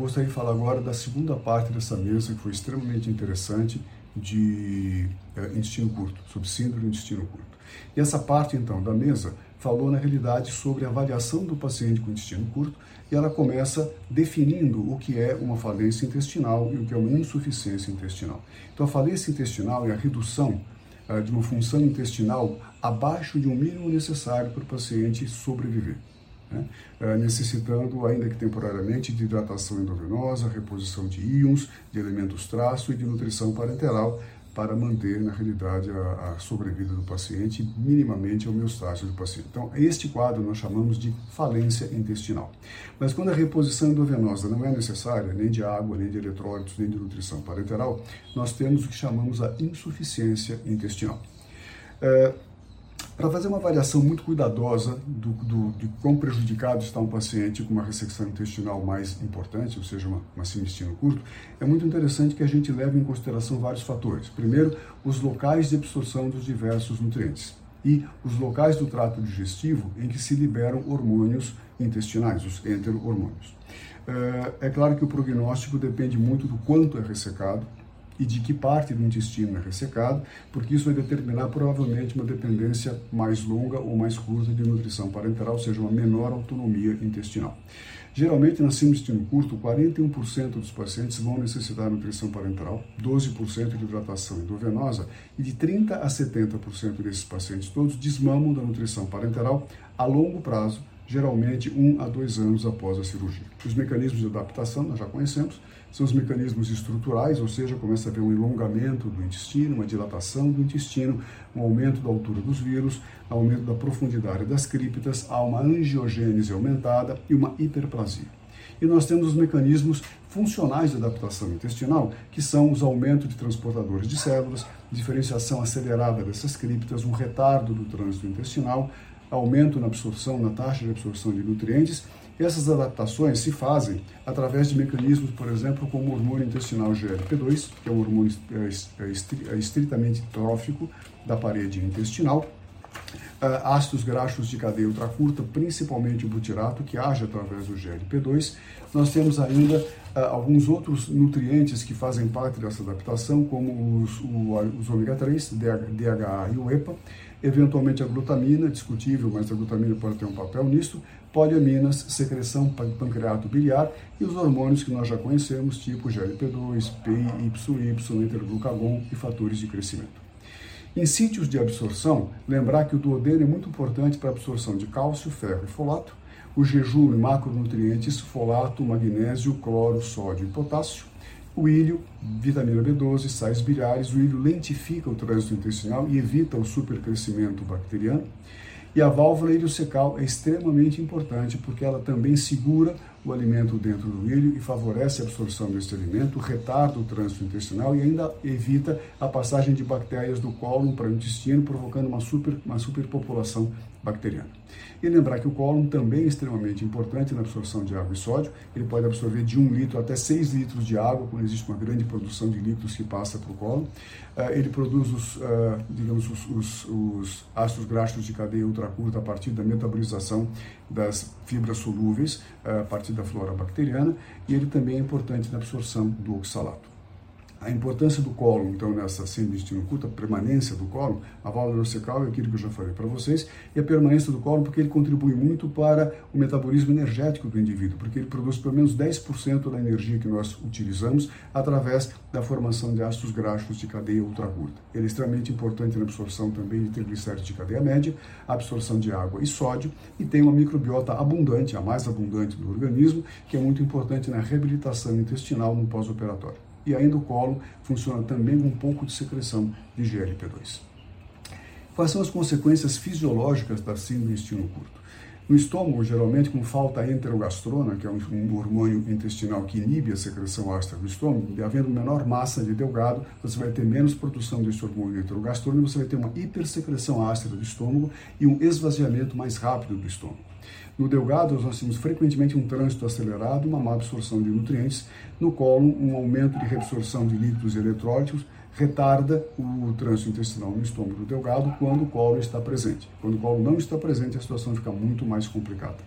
gostaria de falar agora da segunda parte dessa mesa, que foi extremamente interessante, de é, intestino curto, sobre síndrome do intestino curto. E essa parte, então, da mesa falou, na realidade, sobre a avaliação do paciente com intestino curto e ela começa definindo o que é uma falência intestinal e o que é uma insuficiência intestinal. Então, a falência intestinal é a redução uh, de uma função intestinal abaixo de um mínimo necessário para o paciente sobreviver. Né? Uh, necessitando, ainda que temporariamente, de hidratação endovenosa, reposição de íons, de elementos traço e de nutrição parenteral para manter, na realidade, a, a sobrevida do paciente, minimamente a homeostase do paciente. Então, este quadro nós chamamos de falência intestinal. Mas quando a reposição endovenosa não é necessária, nem de água, nem de eletrólitos, nem de nutrição parenteral, nós temos o que chamamos a insuficiência intestinal. É, para fazer uma avaliação muito cuidadosa do, do, de quão prejudicado está um paciente com uma ressecção intestinal mais importante, ou seja, uma, uma intestino curto, é muito interessante que a gente leve em consideração vários fatores. Primeiro, os locais de absorção dos diversos nutrientes e os locais do trato digestivo em que se liberam hormônios intestinais, os enterohormônios. É, é claro que o prognóstico depende muito do quanto é ressecado, e de que parte do intestino é ressecado, porque isso vai determinar provavelmente uma dependência mais longa ou mais curta de nutrição parenteral, ou seja, uma menor autonomia intestinal. Geralmente, na síndrome intestino curto, 41% dos pacientes vão necessitar nutrição parenteral, 12% de hidratação endovenosa e de 30 a 70% desses pacientes todos desmamam da nutrição parenteral a longo prazo, geralmente um a dois anos após a cirurgia. Os mecanismos de adaptação nós já conhecemos, são os mecanismos estruturais, ou seja, começa a haver um alongamento do intestino, uma dilatação do intestino, um aumento da altura dos vírus, aumento da profundidade das criptas, há uma angiogênese aumentada e uma hiperplasia. E nós temos os mecanismos funcionais de adaptação intestinal, que são os aumentos de transportadores de células, diferenciação acelerada dessas criptas, um retardo do trânsito intestinal, aumento na absorção, na taxa de absorção de nutrientes essas adaptações se fazem através de mecanismos, por exemplo, como o hormônio intestinal GLP-2, que é um hormônio é, é, é estritamente trófico da parede intestinal, ácidos graxos de cadeia ultracurta, principalmente o butirato, que age através do GLP-2. Nós temos ainda alguns outros nutrientes que fazem parte dessa adaptação, como os, os ômega 3, DHA e o EPA, eventualmente a glutamina, discutível, mas a glutamina pode ter um papel nisso, poliaminas, secreção pancreato biliar e os hormônios que nós já conhecemos, tipo GLP-2, PYY, interglucagon e fatores de crescimento. Em sítios de absorção, lembrar que o duodeno é muito importante para a absorção de cálcio, ferro e folato, o jejum e macronutrientes, folato, magnésio, cloro, sódio e potássio, o ilho, vitamina B12, sais biliares, o ilho lentifica o trânsito intestinal e evita o supercrescimento bacteriano, e a válvula iliocecal é extremamente importante porque ela também segura o alimento dentro do ilho e favorece a absorção desse alimento, retarda o trânsito intestinal e ainda evita a passagem de bactérias do cólon para o intestino, provocando uma, super, uma superpopulação bacteriana. E lembrar que o cólon também é extremamente importante na absorção de água e sódio. Ele pode absorver de 1 litro até 6 litros de água quando existe uma grande produção de líquidos que passa para o cólon. Uh, ele produz os, uh, digamos, os, os, os, ácidos graxos de cadeia ultracurta a partir da metabolização das fibras solúveis, uh, a partir da flora bacteriana. E ele também é importante na absorção do oxalato. A importância do cólon, então, nessa síndrome de intestino curto, a permanência do cólon, a válvula urcecal é aquilo que eu já falei para vocês, e a permanência do cólon porque ele contribui muito para o metabolismo energético do indivíduo, porque ele produz pelo menos 10% da energia que nós utilizamos através da formação de ácidos graxos de cadeia ultracurta. Ele é extremamente importante na absorção também de triglicéridos de cadeia média, absorção de água e sódio, e tem uma microbiota abundante, a mais abundante do organismo, que é muito importante na reabilitação intestinal no pós-operatório e ainda o colo funciona também com um pouco de secreção de GLP-2. Quais são as consequências fisiológicas da síndrome do intestino curto? No estômago, geralmente, com falta enterogastrona, que é um hormônio intestinal que inibe a secreção ácida do estômago, e havendo menor massa de delgado, você vai ter menos produção desse hormônio enterogastrona e você vai ter uma hipersecreção ácida do estômago e um esvaziamento mais rápido do estômago. No delgado, nós temos frequentemente um trânsito acelerado, uma má absorção de nutrientes. No colo, um aumento de reabsorção de líquidos e eletrólitos retarda o trânsito intestinal no estômago delgado quando o colo está presente. Quando o colo não está presente, a situação fica muito mais complicada.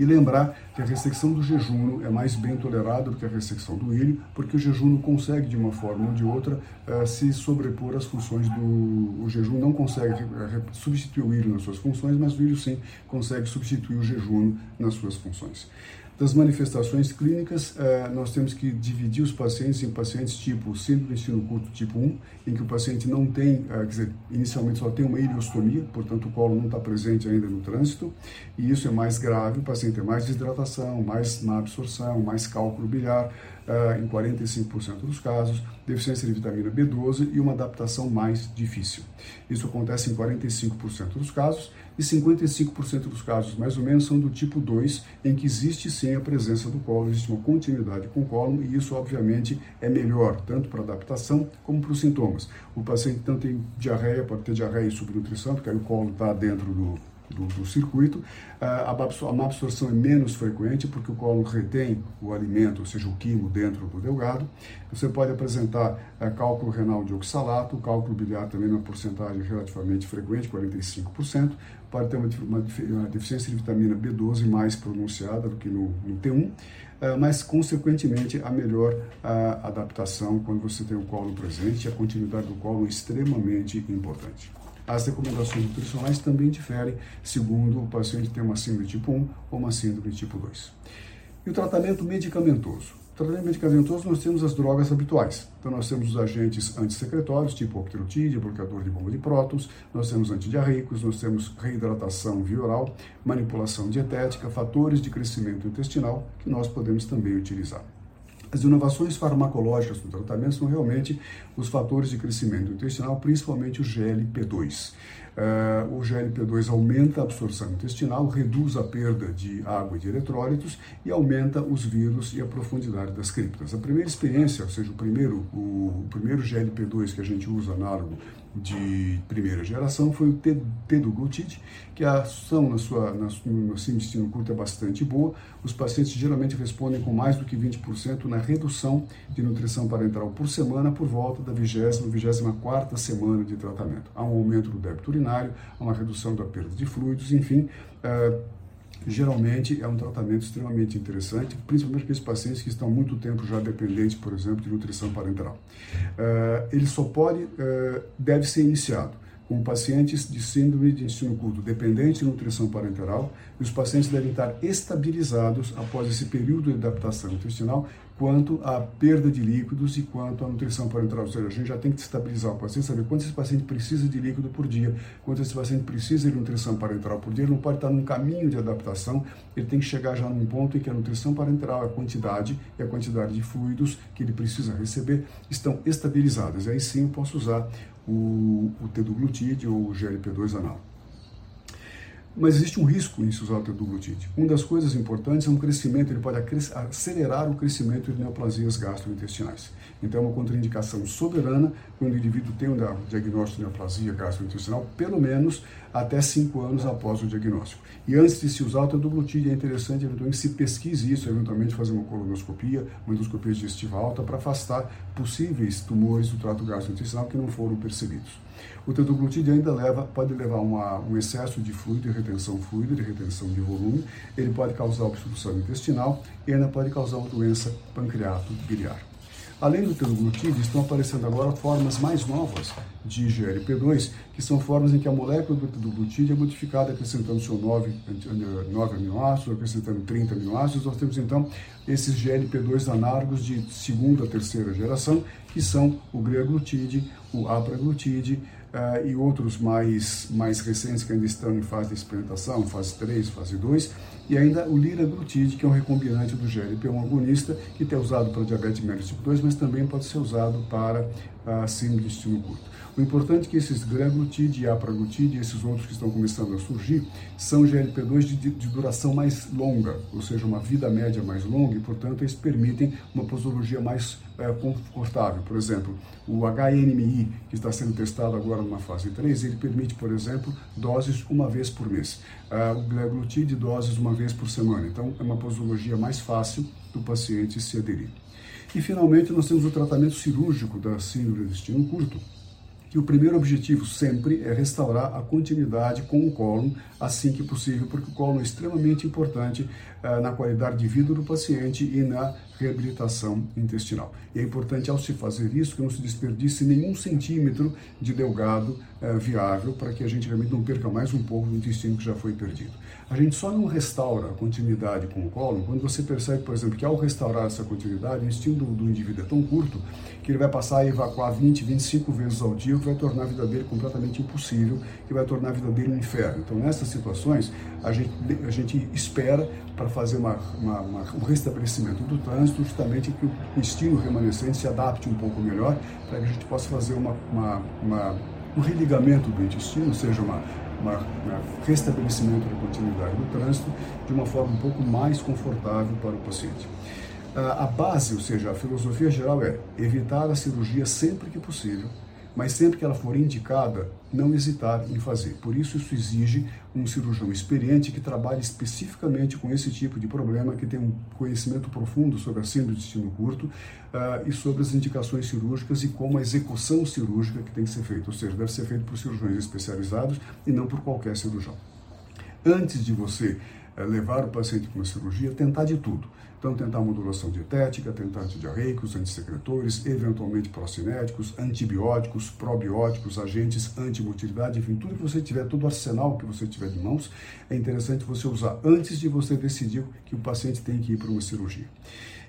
E lembrar que a restrição do jejum é mais bem tolerada do que a restrição do ilho, porque o jejum consegue, de uma forma ou de outra, uh, se sobrepor às funções do. O jejum não consegue substituir o ilho nas suas funções, mas o ilho sim consegue substituir o jejum nas suas funções. Das manifestações clínicas, eh, nós temos que dividir os pacientes em pacientes tipo síndrome do intestino curto tipo 1, em que o paciente não tem, eh, quer dizer, inicialmente só tem uma ileostomia, portanto o colo não está presente ainda no trânsito, e isso é mais grave, o paciente tem mais desidratação, mais má absorção, mais cálculo biliar, em 45% dos casos, deficiência de vitamina B12 e uma adaptação mais difícil. Isso acontece em 45% dos casos e 55% dos casos, mais ou menos, são do tipo 2, em que existe sim a presença do colo, existe uma continuidade com o colo e isso, obviamente, é melhor, tanto para adaptação como para os sintomas. O paciente tanto tem diarreia, pode ter diarreia e subnutrição, porque aí o colo está dentro do, do, do circuito. Ah, a má absorção é menos frequente porque o colo retém o alimento, ou seja, o quimo, dentro do delgado. Você pode apresentar ah, cálculo renal de oxalato, cálculo biliar também numa porcentagem relativamente frequente, 45%. Pode ter uma, uma, uma deficiência de vitamina B12 mais pronunciada do que no, no T1, ah, mas, consequentemente, a melhor adaptação quando você tem o colo presente, a continuidade do colo é extremamente importante. As recomendações nutricionais também diferem segundo o paciente tem uma síndrome tipo 1 ou uma síndrome tipo 2. E o tratamento medicamentoso? Tratamento medicamentoso nós temos as drogas habituais. Então nós temos os agentes antissecretórios, tipo octreotide, bloqueador de bomba de prótons, nós temos antidiarreicos, nós temos reidratação via oral, manipulação dietética, fatores de crescimento intestinal que nós podemos também utilizar. As inovações farmacológicas no tratamento são realmente os fatores de crescimento intestinal, principalmente o GLP-2. Uh, eh, o GLP-2 aumenta a absorção intestinal, reduz a perda de água e de eletrólitos e aumenta os vírus e a profundidade das criptas. A primeira experiência, ou seja, o primeiro, o, o primeiro GLP-2 que a gente usa análogo de primeira geração foi o teduglutide, que a ação na sua, na, no seu intestino curto é bastante boa. Os pacientes geralmente respondem com mais do que 20% na redução de nutrição parenteral por semana por volta da 20 24 semana de tratamento. Há um aumento do débito urinário, há uma redução da perda de fluidos, enfim, uh, geralmente é um tratamento extremamente interessante, principalmente aqueles pacientes que estão há muito tempo já dependentes, por exemplo, de nutrição parenteral. Uh, ele só pode, uh, deve ser iniciado com pacientes de síndrome de intestino curto dependente de nutrição parenteral e os pacientes devem estar estabilizados após esse período de adaptação intestinal quanto à perda de líquidos e quanto à nutrição parenteral. Ou seja, a gente já tem que estabilizar o paciente, saber quanto esse paciente precisa de líquido por dia, quanto esse paciente precisa de nutrição parenteral por dia. Ele não pode estar num caminho de adaptação, ele tem que chegar já num ponto em que a nutrição parenteral, a quantidade e a quantidade de fluidos que ele precisa receber estão estabilizadas. Aí sim eu posso usar o, o teduglutide ou o GLP-2 anal. Mas existe um risco em se usar o teduglutide. Uma das coisas importantes é um crescimento, ele pode acelerar o crescimento de neoplasias gastrointestinais. Então, é uma contraindicação soberana quando o indivíduo tem um diagnóstico de neoplasia gastrointestinal, pelo menos até 5 anos após o diagnóstico. E antes de se usar o teduglutide, é interessante eventualmente se pesquise isso, eventualmente fazer uma colonoscopia, uma endoscopia digestiva alta, para afastar possíveis tumores do trato gastrointestinal que não foram percebidos. O teduglutide ainda leva, pode levar uma, um excesso de fluido, de retenção fluida, de retenção de volume, ele pode causar obstrução intestinal e ainda pode causar uma doença pancreato biliar. Além do teduglutide, estão aparecendo agora formas mais novas de GLP-2, que são formas em que a molécula do teduglutide é modificada acrescentando seu 9, 9 aminoácidos, acrescentando 30 aminoácidos. Nós temos então esses GLP-2 análogos de segunda, terceira geração, que são o greaglutide, o apraglutide, uh, e outros mais, mais recentes que ainda estão em fase de experimentação, fase 3, fase 2, e ainda o liraglutide, que é um recombinante do GLP-1 agonista, que é usado para diabetes mellitus tipo 2, mas também pode ser usado para a uh, síndrome de intestino curto. O importante é que esses greglutide e apraglutide esses outros que estão começando a surgir são GLP-2 de, de, duração mais longa, ou seja, uma vida média mais longa e, portanto, eles permitem uma posologia mais é, confortável. Por exemplo, o HNMI, que está sendo testado agora numa fase 3, ele permite, por exemplo, doses uma vez por mês. Uh, o gleglutide, doses uma vez por semana. Então, é uma posologia mais fácil do paciente se aderir. E, finalmente, nós temos o tratamento cirúrgico da síndrome do intestino curto, que o primeiro objetivo sempre é restaurar a continuidade com o cólon assim que possível, porque o cólon é extremamente importante uh, na qualidade de vida do paciente e na reabilitação intestinal. E é importante, ao se fazer isso, que não se desperdice nenhum centímetro de delgado uh, viável para que a gente realmente não perca mais um pouco do intestino que já foi perdido. A gente só não restaura a continuidade com o cólon quando você percebe, por exemplo, que ao restaurar essa continuidade, o intestino do, do indivíduo é tão curto que ele vai passar a evacuar 20, 25 vezes ao dia, o que vai tornar a vida dele completamente impossível, que vai tornar a vida dele um inferno. Então, nessas situações, a gente, a gente espera para fazer uma, uma, uma, um restabelecimento do trânsito, justamente que o intestino remanescente se adapte um pouco melhor, para que a gente possa fazer uma, uma, um religamento do intestino, ou seja, uma, uma, um restabelecimento da continuidade do trânsito de uma forma um pouco mais confortável para o paciente. A base, ou seja, a filosofia geral é evitar a cirurgia sempre que possível, mas sempre que ela for indicada, não hesitar em fazer. Por isso, isso exige um cirurgião experiente que trabalhe especificamente com esse tipo de problema, que tem um conhecimento profundo sobre a síndrome do intestino curto uh, e sobre as indicações cirúrgicas e como a execução cirúrgica que tem que ser feita. Ou seja, deve ser feito por cirurgiões especializados e não por qualquer cirurgião. Antes de você uh, levar o paciente para uma cirurgia, tentar de tudo então, tentar modulação dietética, tentar antidiarreicos, antissecretores, eventualmente procinéticos, antibióticos, probióticos, agentes antimotilidade, enfim, tudo que você tiver, todo o arsenal que você tiver de mãos, é interessante você usar antes de você decidir que o paciente tem que ir para uma cirurgia.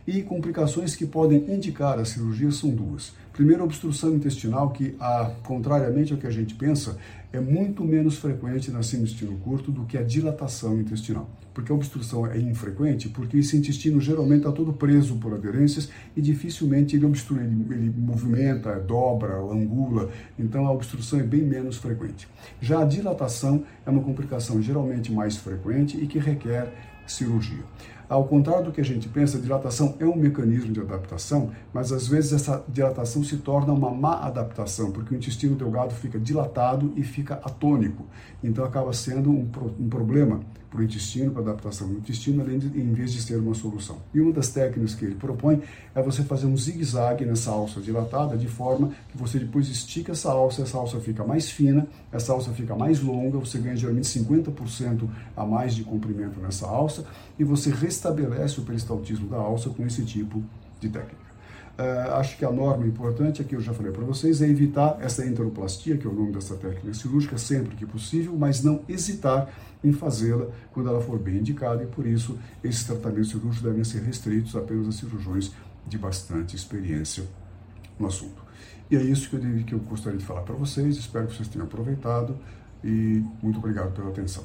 E complicações que podem indicar a cirurgia são duas. Primeiro, obstrução intestinal, que, a, contrariamente ao que a gente pensa, é muito menos frequente na intestino curto do que a dilatação intestinal. Porque a obstrução é infrequente, porque esse intestino geralmente está todo preso por aderências e dificilmente ele obstrui, ele, ele movimenta, dobra, angula, então a obstrução é bem menos frequente. Já a dilatação é uma complicação geralmente mais frequente e que requer cirurgia. Ao contrário do que a gente pensa, a dilatação é um mecanismo de adaptação, mas às vezes essa dilatação se torna uma má adaptação, porque o intestino delgado fica dilatado e fica atônico. Então acaba sendo um, um problema para o intestino, para a adaptação do intestino, além de, em vez de ser uma solução. E uma das técnicas que ele propõe é você fazer um zigue-zague nessa alça dilatada, de forma que você depois estica essa alça, essa alça fica mais fina, essa alça fica mais longa, você ganha geralmente 50% a mais de comprimento nessa alça, e você restabelece o peristaltismo da alça com esse tipo de técnica. Uh, acho que a norma importante, aqui eu já falei para vocês, é evitar essa enteroplastia, que é o nome dessa técnica cirúrgica, sempre que possível, mas não hesitar em fazê-la quando ela for bem indicada, e por isso esses tratamentos cirúrgicos devem ser restritos apenas a cirurgiões de bastante experiência no assunto. E é isso que eu, que eu gostaria de falar para vocês, espero que vocês tenham aproveitado e muito obrigado pela atenção.